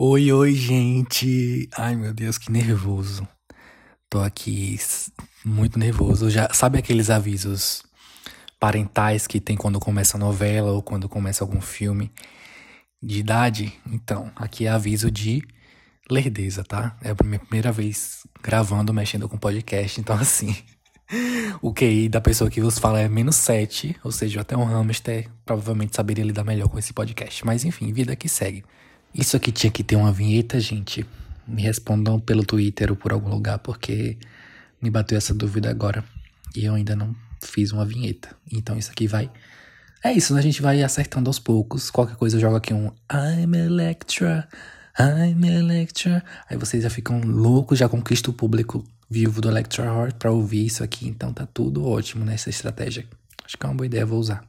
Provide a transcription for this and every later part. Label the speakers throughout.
Speaker 1: Oi, oi, gente. Ai, meu Deus, que nervoso. Tô aqui muito nervoso. Já sabe aqueles avisos parentais que tem quando começa a novela ou quando começa algum filme de idade? Então, aqui é aviso de lerdeza, tá? É a minha primeira vez gravando, mexendo com podcast, então assim, o QI da pessoa que vos fala é menos 7, ou seja, até um hamster provavelmente saberia lidar melhor com esse podcast. Mas enfim, vida que segue. Isso aqui tinha que ter uma vinheta, gente. Me respondam pelo Twitter ou por algum lugar, porque me bateu essa dúvida agora. E eu ainda não fiz uma vinheta. Então isso aqui vai. É isso, a gente vai acertando aos poucos. Qualquer coisa eu jogo aqui um I'm Electra, I'm Electra. Aí vocês já ficam loucos, já conquistam o público vivo do Electra Heart pra ouvir isso aqui. Então tá tudo ótimo nessa estratégia. Acho que é uma boa ideia, vou usar.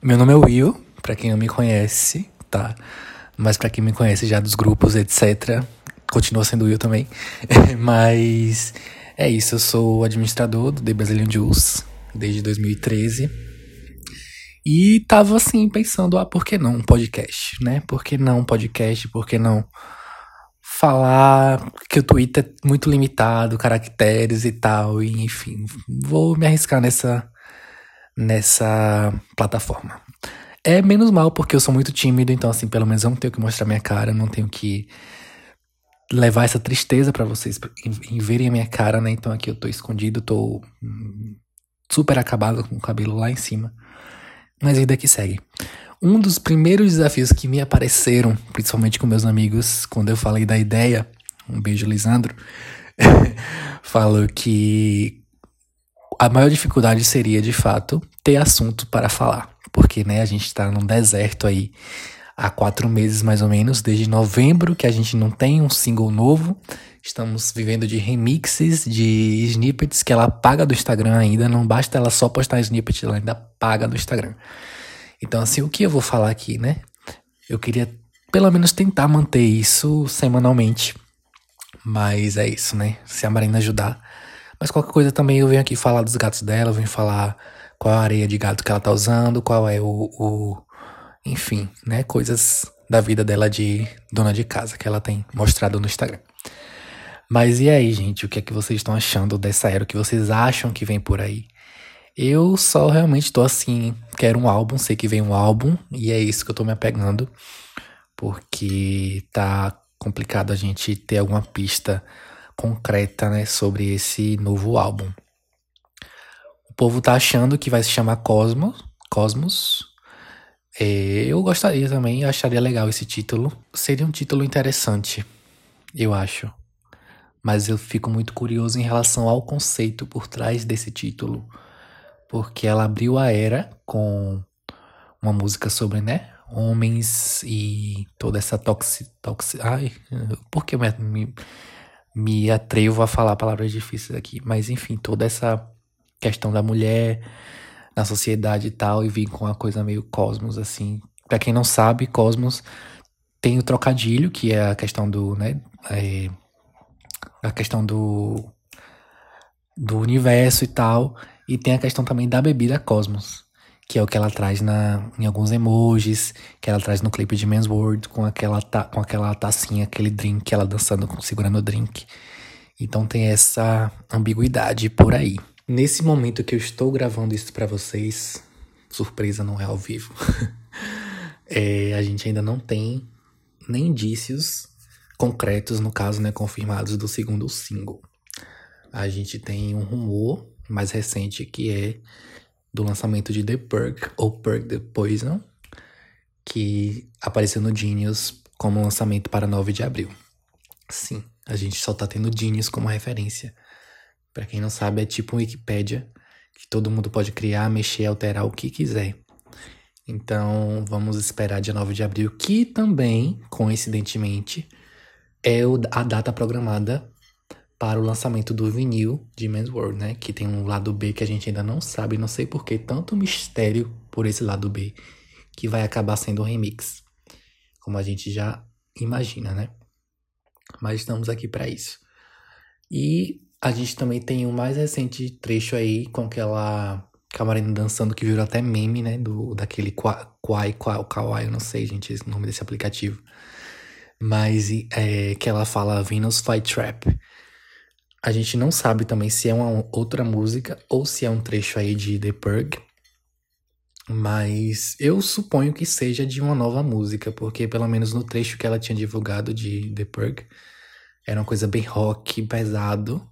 Speaker 1: Meu nome é Will, pra quem não me conhece, tá? Mas para quem me conhece já dos grupos, etc., continua sendo Will também. Mas é isso, eu sou administrador do The Brazilian Juice desde 2013. E tava assim, pensando, ah, por que não um podcast, né? Por que não um podcast? Por que não falar que o Twitter é muito limitado, caracteres e tal, e enfim, vou me arriscar nessa nessa plataforma. É menos mal porque eu sou muito tímido, então assim, pelo menos eu não tenho que mostrar minha cara, não tenho que levar essa tristeza para vocês em, em, verem a minha cara, né? Então aqui eu tô escondido, tô hum, super acabado com o cabelo lá em cima. Mas ainda que segue. Um dos primeiros desafios que me apareceram, principalmente com meus amigos, quando eu falei da ideia, um beijo, Lisandro, falou que a maior dificuldade seria, de fato, ter assunto para falar porque né, a gente está num deserto aí há quatro meses mais ou menos, desde novembro que a gente não tem um single novo. Estamos vivendo de remixes, de snippets que ela paga do Instagram ainda, não basta ela só postar snippet, ela ainda paga do Instagram. Então, assim, o que eu vou falar aqui, né? Eu queria pelo menos tentar manter isso semanalmente. Mas é isso, né? Se a Marina ajudar. Mas qualquer coisa também eu venho aqui falar dos gatos dela, eu venho falar qual a areia de gato que ela tá usando, qual é o, o enfim, né, coisas da vida dela de dona de casa que ela tem mostrado no Instagram. Mas e aí, gente, o que é que vocês estão achando dessa era? O que vocês acham que vem por aí? Eu só realmente tô assim, quero um álbum, sei que vem um álbum, e é isso que eu tô me apegando, porque tá complicado a gente ter alguma pista concreta, né, sobre esse novo álbum povo tá achando que vai se chamar Cosmos. Cosmos. É, eu gostaria também, acharia legal esse título. Seria um título interessante, eu acho. Mas eu fico muito curioso em relação ao conceito por trás desse título. Porque ela abriu a era com uma música sobre, né? Homens e toda essa toxi... toxi ai, por que eu me, me atrevo a falar palavras difíceis aqui? Mas enfim, toda essa questão da mulher na sociedade e tal, e vim com uma coisa meio cosmos, assim. Pra quem não sabe, cosmos tem o trocadilho, que é a questão do, né, é, a questão do, do universo e tal, e tem a questão também da bebida cosmos, que é o que ela traz na, em alguns emojis, que ela traz no clipe de Men's World, com aquela, ta, com aquela tacinha, aquele drink, ela dançando, segurando o drink. Então tem essa ambiguidade por aí. Nesse momento que eu estou gravando isso para vocês, surpresa não é ao vivo. é, a gente ainda não tem nem indícios concretos, no caso, né, confirmados do segundo single. A gente tem um rumor mais recente que é do lançamento de The Perk ou Perk the Poison, que apareceu no Genius como lançamento para 9 de abril. Sim, a gente só tá tendo Genius como referência para quem não sabe, é tipo um Wikipedia que todo mundo pode criar, mexer, alterar o que quiser. Então, vamos esperar dia 9 de abril, que também, coincidentemente, é a data programada para o lançamento do vinil de Men's World, né? Que tem um lado B que a gente ainda não sabe, não sei por que tanto mistério por esse lado B, que vai acabar sendo um remix, como a gente já imagina, né? Mas estamos aqui para isso. E a gente também tem o um mais recente trecho aí com aquela camarina dançando que virou até meme, né? Do, daquele Kwai, Kwai, Kawaii, eu não sei, gente, o nome desse aplicativo. Mas é, que ela fala Venus Flytrap. A gente não sabe também se é uma outra música ou se é um trecho aí de The Purge. Mas eu suponho que seja de uma nova música, porque pelo menos no trecho que ela tinha divulgado de The Purge, era uma coisa bem rock, pesado,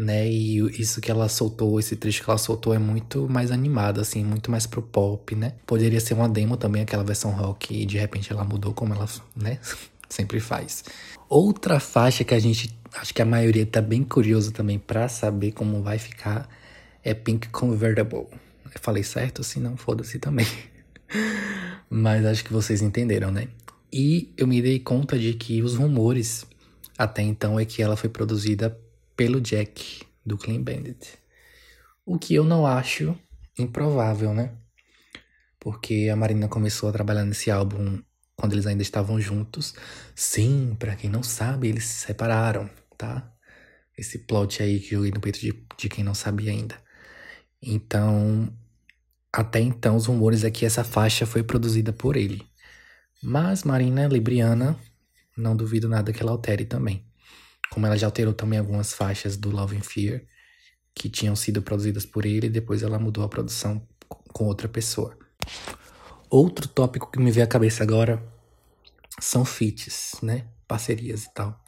Speaker 1: né? E isso que ela soltou, esse trecho que ela soltou é muito mais animado, assim, muito mais pro pop, né? Poderia ser uma demo também, aquela versão rock, e de repente ela mudou como ela, né? Sempre faz. Outra faixa que a gente, acho que a maioria tá bem curioso também para saber como vai ficar, é Pink Convertible. Eu falei certo? Se não, foda-se também. Mas acho que vocês entenderam, né? E eu me dei conta de que os rumores até então é que ela foi produzida pelo Jack, do Clean Bandit. O que eu não acho improvável, né? Porque a Marina começou a trabalhar nesse álbum quando eles ainda estavam juntos. Sim, para quem não sabe, eles se separaram, tá? Esse plot aí que joguei no peito de, de quem não sabia ainda. Então, até então, os rumores é que essa faixa foi produzida por ele. Mas Marina Libriana, não duvido nada que ela altere também como ela já alterou também algumas faixas do Love and Fear que tinham sido produzidas por ele e depois ela mudou a produção com outra pessoa. Outro tópico que me veio à cabeça agora são feats, né? Parcerias e tal.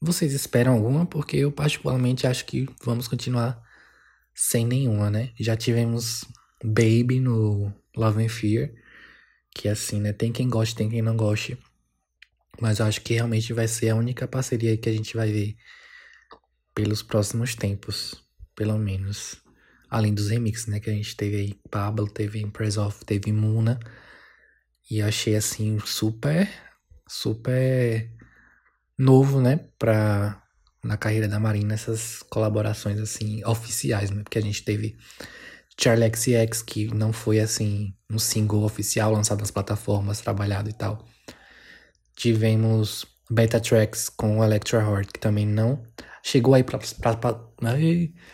Speaker 1: Vocês esperam alguma? Porque eu particularmente acho que vamos continuar sem nenhuma, né? Já tivemos Baby no Love and Fear, que é assim, né? Tem quem goste, tem quem não goste. Mas eu acho que realmente vai ser a única parceria que a gente vai ver pelos próximos tempos, pelo menos. Além dos remixes, né? Que a gente teve aí, Pablo, teve Impress teve Muna. E achei assim super, super novo, né? Pra, na carreira da Marina, essas colaborações assim, oficiais, né? Porque a gente teve Charlie XX, que não foi assim, um single oficial lançado nas plataformas, trabalhado e tal. Tivemos Beta Tracks com Electra Heart, que também não chegou aí para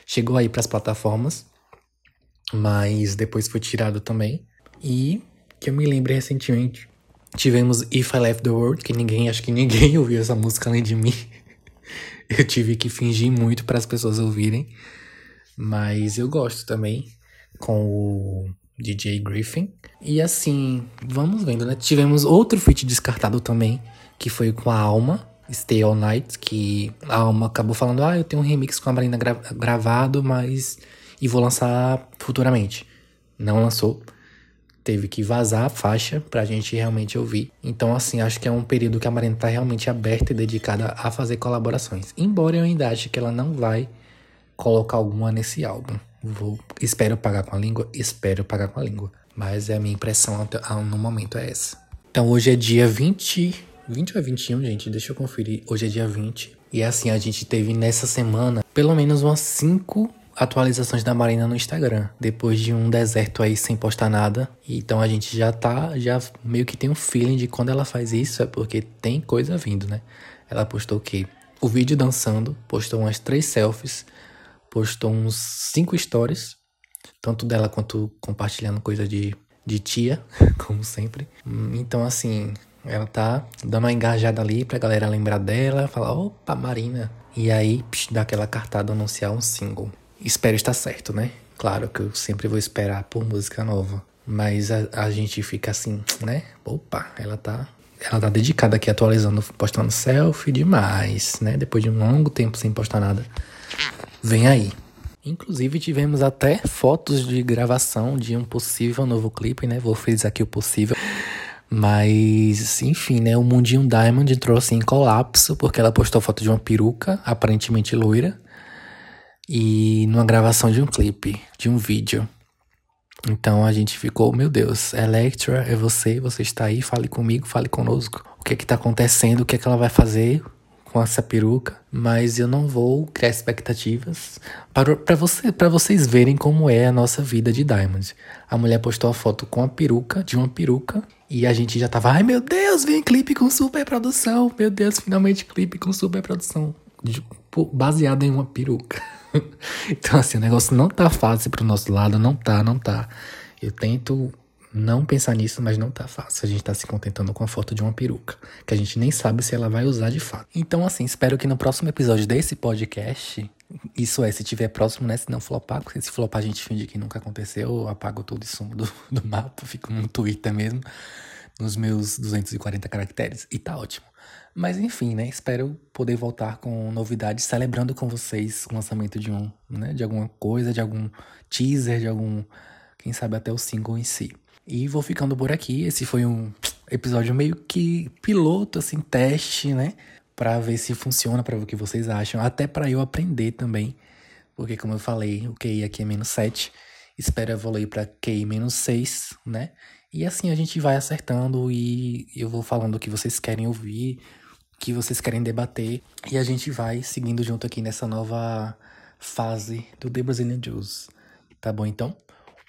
Speaker 1: chegou aí para as plataformas, mas depois foi tirado também. E que eu me lembro recentemente, tivemos If I Left the World, que ninguém, acho que ninguém ouviu essa música além de mim. eu tive que fingir muito para as pessoas ouvirem, mas eu gosto também com o DJ Griffin. E assim, vamos vendo, né? Tivemos outro feat descartado também, que foi com a Alma, Stay All Night, que a Alma acabou falando: ah, eu tenho um remix com a Marina gra gravado, mas. e vou lançar futuramente. Não lançou. Teve que vazar a faixa pra gente realmente ouvir. Então, assim, acho que é um período que a Marina tá realmente aberta e dedicada a fazer colaborações. Embora eu ainda ache que ela não vai colocar alguma nesse álbum. Vou, espero pagar com a língua? Espero pagar com a língua. Mas é a minha impressão no momento é essa. Então hoje é dia 20. 20 ou 21, gente? Deixa eu conferir. Hoje é dia 20. E assim, a gente teve nessa semana pelo menos umas 5 atualizações da Marina no Instagram. Depois de um deserto aí sem postar nada. Então a gente já tá, já meio que tem um feeling de quando ela faz isso é porque tem coisa vindo, né? Ela postou o quê? O vídeo dançando, postou umas três selfies postou uns cinco stories, tanto dela quanto compartilhando coisa de, de tia, como sempre. Então, assim, ela tá dando uma engajada ali pra galera lembrar dela, falar, opa, Marina. E aí, psh, dá aquela cartada anunciar um single. Espero estar certo, né? Claro que eu sempre vou esperar por música nova. Mas a, a gente fica assim, né? Opa, ela tá ela tá dedicada aqui atualizando, postando selfie demais, né? Depois de um longo tempo sem postar nada vem aí. Inclusive tivemos até fotos de gravação de um possível novo clipe, né? Vou frisar aqui o possível. Mas, enfim, né? O Mundinho Diamond entrou assim em colapso porque ela postou foto de uma peruca, aparentemente loira, e numa gravação de um clipe, de um vídeo. Então a gente ficou, meu Deus, Electra, é você, você está aí, fale comigo, fale conosco. O que é que tá acontecendo, o que é que ela vai fazer, com essa peruca, mas eu não vou criar expectativas para, você, para vocês verem como é a nossa vida de Diamond. A mulher postou a foto com a peruca, de uma peruca, e a gente já tava, ai meu Deus, vem clipe com super produção, meu Deus, finalmente clipe com super produção, baseado em uma peruca. então assim, o negócio não tá fácil pro nosso lado, não tá, não tá. Eu tento não pensar nisso, mas não tá fácil. A gente tá se contentando com a foto de uma peruca, que a gente nem sabe se ela vai usar de fato. Então, assim, espero que no próximo episódio desse podcast, isso é, se tiver próximo, né? Se não flopar, porque se flopar a gente finge que nunca aconteceu, eu apago todo e sumo do, do mapa, fico no Twitter mesmo, nos meus 240 caracteres, e tá ótimo. Mas enfim, né? Espero poder voltar com novidades, celebrando com vocês o lançamento de um, né? De alguma coisa, de algum teaser, de algum, quem sabe até o single em si. E vou ficando por aqui. Esse foi um episódio meio que piloto, assim, teste, né? Pra ver se funciona, pra ver o que vocês acham. Até para eu aprender também. Porque, como eu falei, o QI aqui é menos 7. Espero evoluir pra QI menos 6, né? E assim a gente vai acertando e eu vou falando o que vocês querem ouvir, o que vocês querem debater. E a gente vai seguindo junto aqui nessa nova fase do The Brazilian Juice. Tá bom, então?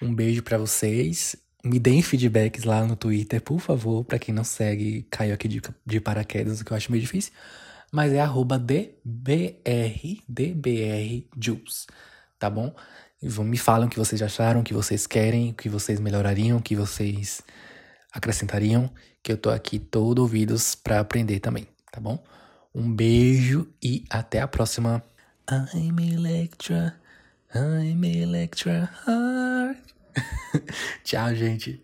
Speaker 1: Um beijo para vocês me deem feedbacks lá no Twitter, por favor. Para quem não segue, caiu aqui de, de paraquedas, o que eu acho meio difícil. Mas é arroba DBR, tá bom? Me falam o que vocês acharam, o que vocês querem, o que vocês melhorariam, o que vocês acrescentariam, que eu tô aqui todo ouvidos para aprender também, tá bom? Um beijo e até a próxima. I'm Electra, I'm Electra Heart. Tchau, gente.